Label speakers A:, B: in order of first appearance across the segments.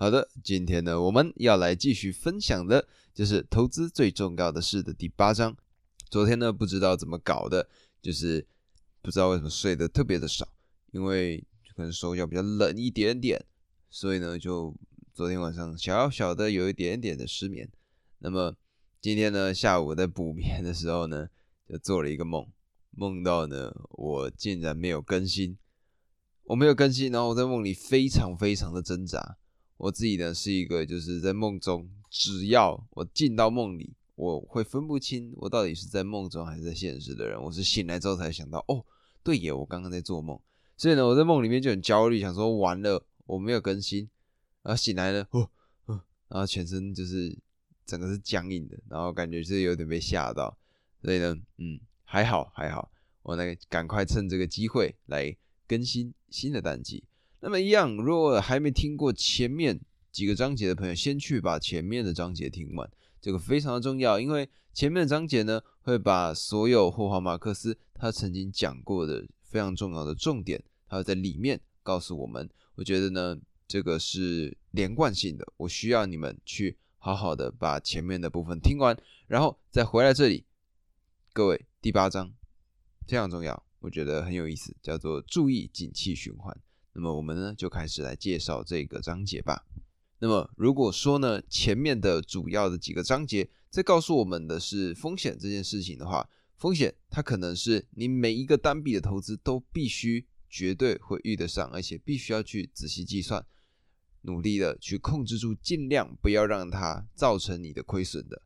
A: 好的，今天呢，我们要来继续分享的，就是投资最重要的事的第八章。昨天呢，不知道怎么搞的，就是不知道为什么睡得特别的少，因为可能手脚比较冷一点点，所以呢，就昨天晚上小小的有一点点的失眠。那么今天呢，下午在补眠的时候呢，就做了一个梦，梦到呢，我竟然没有更新，我没有更新，然后我在梦里非常非常的挣扎。我自己呢是一个，就是在梦中，只要我进到梦里，我会分不清我到底是在梦中还是在现实的人。我是醒来之后才想到，哦，对耶，我刚刚在做梦。所以呢，我在梦里面就很焦虑，想说完了，我没有更新，然后醒来呢，哦，然后全身就是整个是僵硬的，然后感觉是有点被吓到。所以呢，嗯，还好还好，我来赶快趁这个机会来更新新的单集。那么一样，如果还没听过前面几个章节的朋友，先去把前面的章节听完，这个非常的重要，因为前面的章节呢，会把所有霍华马克思他曾经讲过的非常重要的重点，他在里面告诉我们。我觉得呢，这个是连贯性的，我需要你们去好好的把前面的部分听完，然后再回来这里。各位，第八章非常重要，我觉得很有意思，叫做注意景气循环。那么我们呢就开始来介绍这个章节吧。那么如果说呢前面的主要的几个章节在告诉我们的是风险这件事情的话，风险它可能是你每一个单笔的投资都必须绝对会遇得上，而且必须要去仔细计算，努力的去控制住，尽量不要让它造成你的亏损的。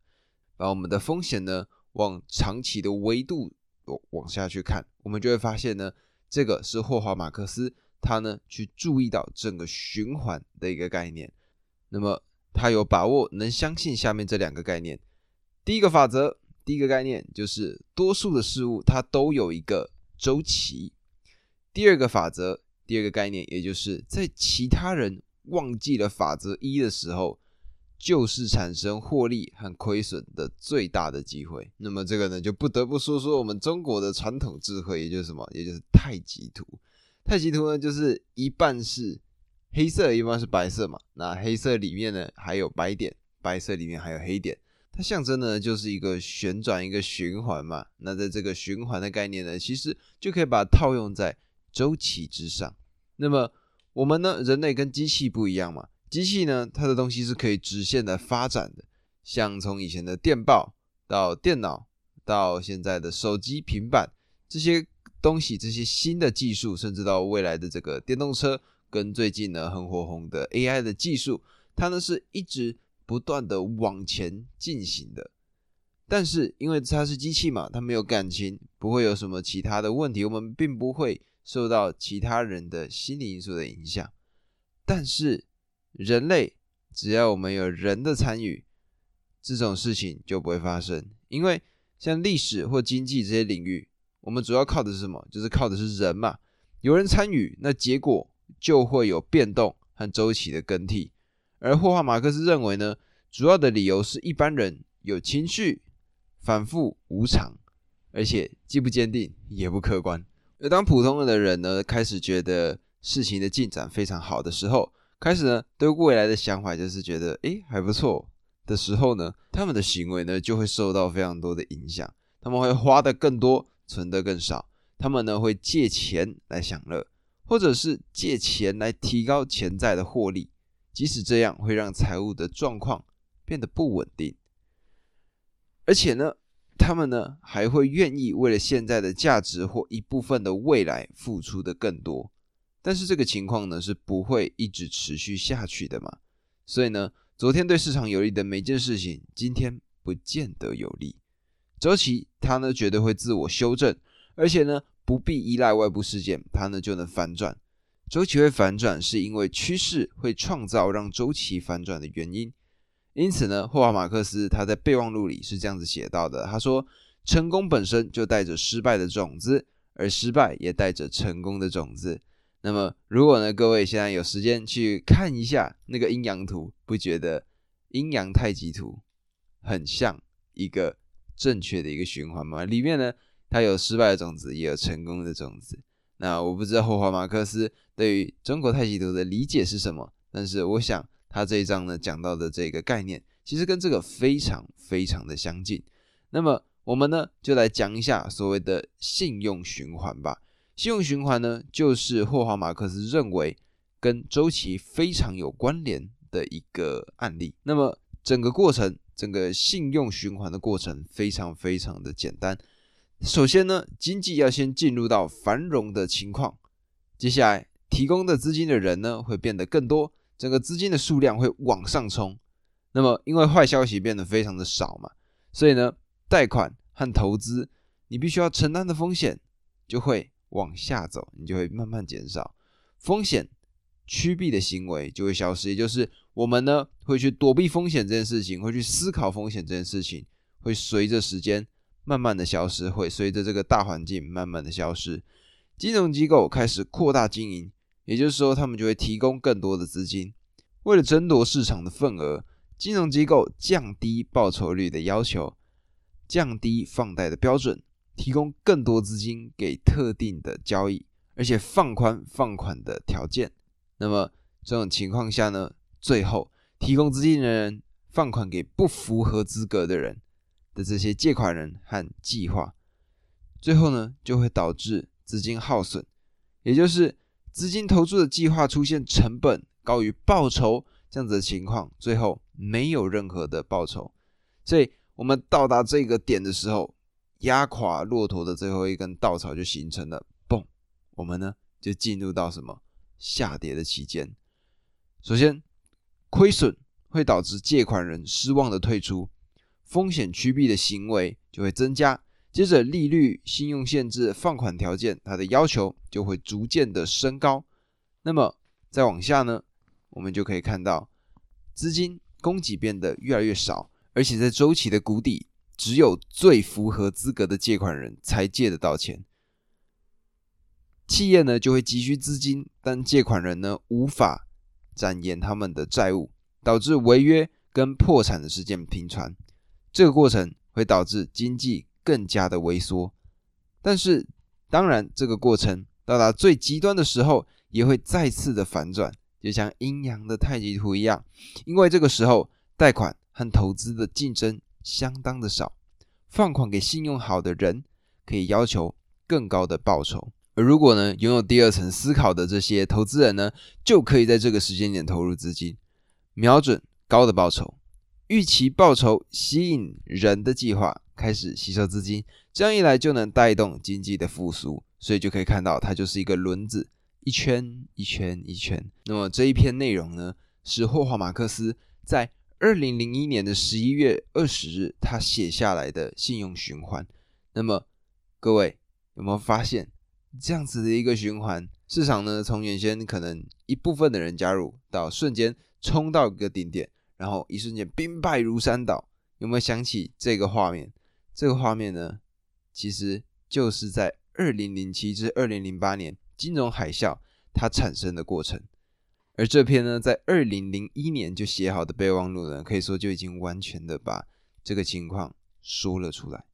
A: 把我们的风险呢往长期的维度往往下去看，我们就会发现呢，这个是霍华马克思。他呢去注意到整个循环的一个概念，那么他有把握能相信下面这两个概念。第一个法则，第一个概念就是多数的事物它都有一个周期。第二个法则，第二个概念，也就是在其他人忘记了法则一的时候，就是产生获利和亏损的最大的机会。那么这个呢，就不得不说说我们中国的传统智慧，也就是什么，也就是太极图。太极图呢，就是一半是黑色，一半是白色嘛。那黑色里面呢还有白点，白色里面还有黑点，它象征呢就是一个旋转，一个循环嘛。那在这个循环的概念呢，其实就可以把它套用在周期之上。那么我们呢，人类跟机器不一样嘛，机器呢它的东西是可以直线的发展的，像从以前的电报到电脑，到现在的手机、平板这些。东西这些新的技术，甚至到未来的这个电动车，跟最近呢很火红的 AI 的技术，它呢是一直不断的往前进行的。但是因为它是机器嘛，它没有感情，不会有什么其他的问题，我们并不会受到其他人的心理因素的影响。但是人类，只要我们有人的参与，这种事情就不会发生。因为像历史或经济这些领域。我们主要靠的是什么？就是靠的是人嘛，有人参与，那结果就会有变动和周期的更替。而霍华马克思认为呢，主要的理由是一般人有情绪，反复无常，而且既不坚定也不客观。而当普通的人呢，开始觉得事情的进展非常好的时候，开始呢对未来的想法就是觉得诶还不错的时候呢，他们的行为呢就会受到非常多的影响，他们会花的更多。存的更少，他们呢会借钱来享乐，或者是借钱来提高潜在的获利，即使这样会让财务的状况变得不稳定，而且呢，他们呢还会愿意为了现在的价值或一部分的未来付出的更多，但是这个情况呢是不会一直持续下去的嘛，所以呢，昨天对市场有利的每件事情，今天不见得有利。周期它呢绝对会自我修正，而且呢不必依赖外部事件，它呢就能反转。周期会反转，是因为趋势会创造让周期反转的原因。因此呢，霍华马克思他在备忘录里是这样子写到的：他说，成功本身就带着失败的种子，而失败也带着成功的种子。那么，如果呢各位现在有时间去看一下那个阴阳图，不觉得阴阳太极图很像一个？正确的一个循环嘛，里面呢，它有失败的种子，也有成功的种子。那我不知道霍华马克思对于中国太极图的理解是什么，但是我想他这一章呢讲到的这个概念，其实跟这个非常非常的相近。那么我们呢就来讲一下所谓的信用循环吧。信用循环呢，就是霍华马克思认为跟周期非常有关联的一个案例。那么整个过程，整个信用循环的过程非常非常的简单。首先呢，经济要先进入到繁荣的情况，接下来提供的资金的人呢会变得更多，整个资金的数量会往上冲。那么因为坏消息变得非常的少嘛，所以呢，贷款和投资你必须要承担的风险就会往下走，你就会慢慢减少风险趋避的行为就会消失，也就是我们呢会去躲避风险这件事情，会去思考风险这件事情，会随着时间。慢慢的消失，会随着这个大环境慢慢的消失。金融机构开始扩大经营，也就是说，他们就会提供更多的资金。为了争夺市场的份额，金融机构降低报酬率的要求，降低放贷的标准，提供更多资金给特定的交易，而且放宽放款的条件。那么这种情况下呢，最后提供资金的人放款给不符合资格的人。的这些借款人和计划，最后呢就会导致资金耗损，也就是资金投注的计划出现成本高于报酬这样子的情况，最后没有任何的报酬。所以，我们到达这个点的时候，压垮骆驼的最后一根稻草就形成了，嘣，我们呢就进入到什么下跌的期间。首先，亏损会导致借款人失望的退出。风险趋避的行为就会增加，接着利率、信用限制、放款条件，它的要求就会逐渐的升高。那么再往下呢，我们就可以看到资金供给变得越来越少，而且在周期的谷底，只有最符合资格的借款人才借得到钱。企业呢就会急需资金，但借款人呢无法展延他们的债务，导致违约跟破产的事件频传。这个过程会导致经济更加的萎缩，但是当然，这个过程到达最极端的时候，也会再次的反转，就像阴阳的太极图一样。因为这个时候，贷款和投资的竞争相当的少，放款给信用好的人可以要求更高的报酬，而如果呢拥有第二层思考的这些投资人呢，就可以在这个时间点投入资金，瞄准高的报酬。预期报酬吸引人的计划开始吸收资金，这样一来就能带动经济的复苏，所以就可以看到它就是一个轮子，一圈一圈一圈。那么这一篇内容呢，是霍华马克思在二零零一年的十一月二十日他写下来的信用循环。那么各位有没有发现这样子的一个循环？市场呢，从原先可能一部分的人加入，到瞬间冲到一个顶点。然后一瞬间兵败如山倒，有没有想起这个画面？这个画面呢，其实就是在二零零七至二零零八年金融海啸它产生的过程。而这篇呢，在二零零一年就写好的备忘录呢，可以说就已经完全的把这个情况说了出来。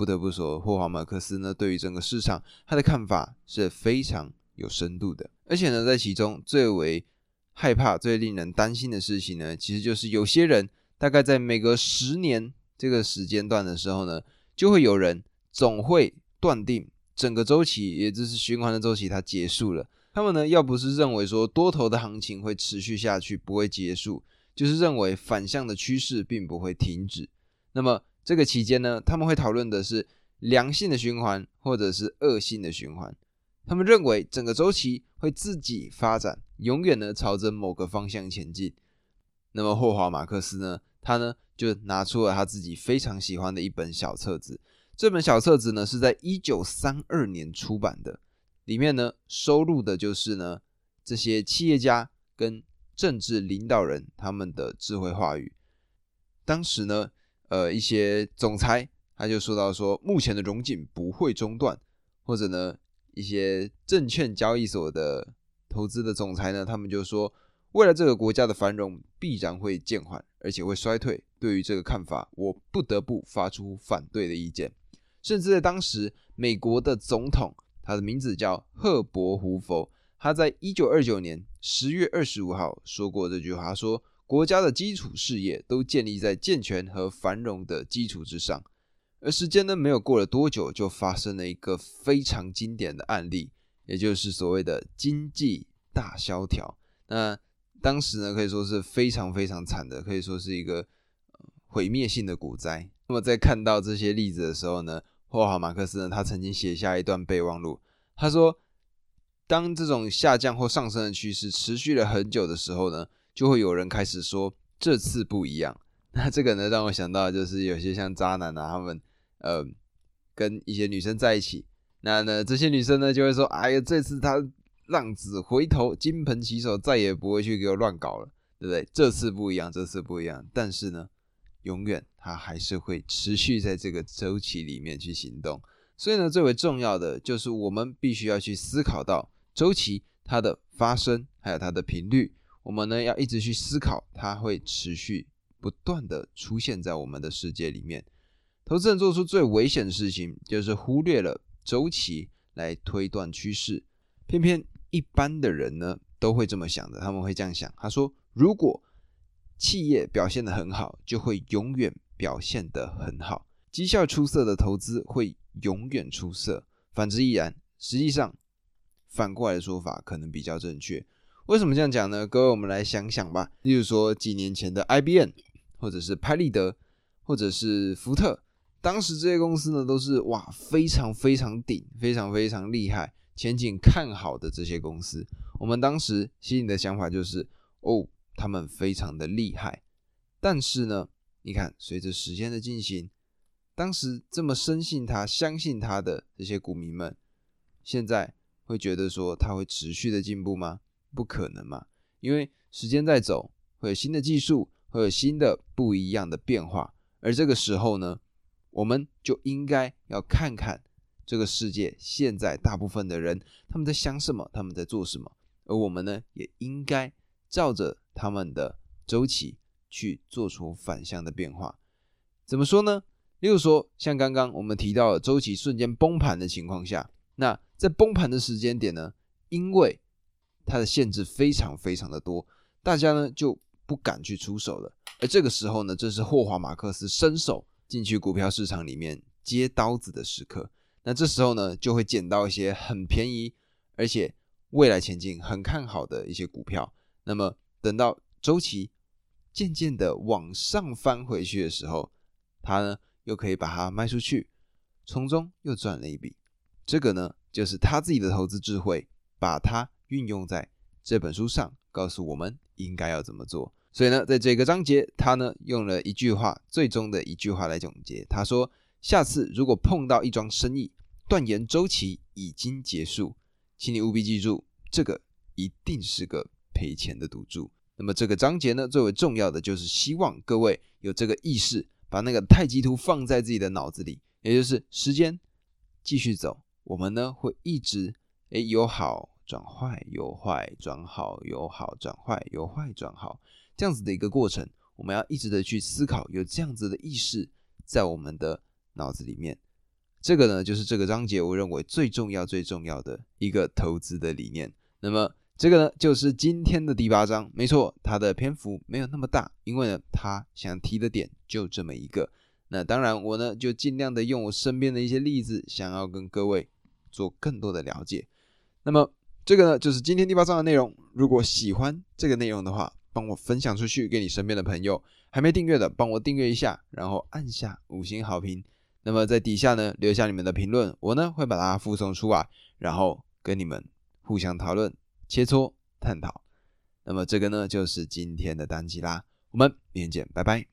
A: 不得不说，霍华马克思呢，对于整个市场他的看法是非常有深度的，而且呢，在其中最为害怕最令人担心的事情呢，其实就是有些人大概在每隔十年这个时间段的时候呢，就会有人总会断定整个周期，也就是循环的周期它结束了。他们呢，要不是认为说多头的行情会持续下去不会结束，就是认为反向的趋势并不会停止。那么这个期间呢，他们会讨论的是良性的循环或者是恶性的循环。他们认为整个周期会自己发展。永远呢朝着某个方向前进。那么霍华马克思呢，他呢就拿出了他自己非常喜欢的一本小册子。这本小册子呢是在一九三二年出版的，里面呢收录的就是呢这些企业家跟政治领导人他们的智慧话语。当时呢，呃，一些总裁他就说到说，目前的融景不会中断，或者呢一些证券交易所的。投资的总裁呢，他们就说，未来这个国家的繁荣必然会渐缓，而且会衰退。对于这个看法，我不得不发出反对的意见。甚至在当时，美国的总统，他的名字叫赫伯·胡佛，他在一九二九年十月二十五号说过这句话：说国家的基础事业都建立在健全和繁荣的基础之上。而时间呢，没有过了多久，就发生了一个非常经典的案例，也就是所谓的经济大萧条。那当时呢，可以说是非常非常惨的，可以说是一个毁灭性的股灾。那么在看到这些例子的时候呢，霍华马克思呢，他曾经写下一段备忘录，他说：“当这种下降或上升的趋势持续了很久的时候呢，就会有人开始说这次不一样。”那这个呢，让我想到就是有些像渣男啊，他们。呃，跟一些女生在一起，那呢，这些女生呢就会说：“哎呀，这次他浪子回头，金盆洗手，再也不会去给我乱搞了，对不对？这次不一样，这次不一样。但是呢，永远他还是会持续在这个周期里面去行动。所以呢，最为重要的就是我们必须要去思考到周期它的发生，还有它的频率。我们呢要一直去思考，它会持续不断的出现在我们的世界里面。”投资人做出最危险的事情，就是忽略了周期来推断趋势。偏偏一般的人呢，都会这么想的。他们会这样想：他说，如果企业表现得很好，就会永远表现得很好，绩效出色的投资会永远出色。反之亦然。实际上，反过来的说法可能比较正确。为什么这样讲呢？各位，我们来想想吧。例如说，几年前的 IBM，或者是拍立得，或者是福特。当时这些公司呢，都是哇非常非常顶、非常非常厉害、前景看好的这些公司。我们当时心里的想法就是，哦，他们非常的厉害。但是呢，你看，随着时间的进行，当时这么深信他、相信他的这些股民们，现在会觉得说他会持续的进步吗？不可能嘛，因为时间在走，会有新的技术，会有新的不一样的变化，而这个时候呢？我们就应该要看看这个世界现在大部分的人他们在想什么，他们在做什么，而我们呢也应该照着他们的周期去做出反向的变化。怎么说呢？例如说，像刚刚我们提到的周期瞬间崩盘的情况下，那在崩盘的时间点呢，因为它的限制非常非常的多，大家呢就不敢去出手了。而这个时候呢，正是霍华马克思伸手。进去股票市场里面接刀子的时刻，那这时候呢，就会捡到一些很便宜，而且未来前景很看好的一些股票。那么等到周期渐渐的往上翻回去的时候，他呢又可以把它卖出去，从中又赚了一笔。这个呢，就是他自己的投资智慧，把它运用在这本书上，告诉我们应该要怎么做。所以呢，在这个章节，他呢用了一句话，最终的一句话来总结。他说：“下次如果碰到一桩生意，断言周期已经结束，请你务必记住，这个一定是个赔钱的赌注。”那么这个章节呢，最为重要的就是希望各位有这个意识，把那个太极图放在自己的脑子里，也就是时间继续走，我们呢会一直诶由好转坏，由坏转好，由好转坏，由坏转好。这样子的一个过程，我们要一直的去思考，有这样子的意识在我们的脑子里面。这个呢，就是这个章节我认为最重要、最重要的一个投资的理念。那么，这个呢，就是今天的第八章。没错，它的篇幅没有那么大，因为呢，它想提的点就这么一个。那当然，我呢就尽量的用我身边的一些例子，想要跟各位做更多的了解。那么，这个呢，就是今天第八章的内容。如果喜欢这个内容的话，帮我分享出去给你身边的朋友，还没订阅的帮我订阅一下，然后按下五星好评。那么在底下呢留下你们的评论，我呢会把它附送出来，然后跟你们互相讨论、切磋、探讨。那么这个呢就是今天的单集啦，我们明天见，拜拜。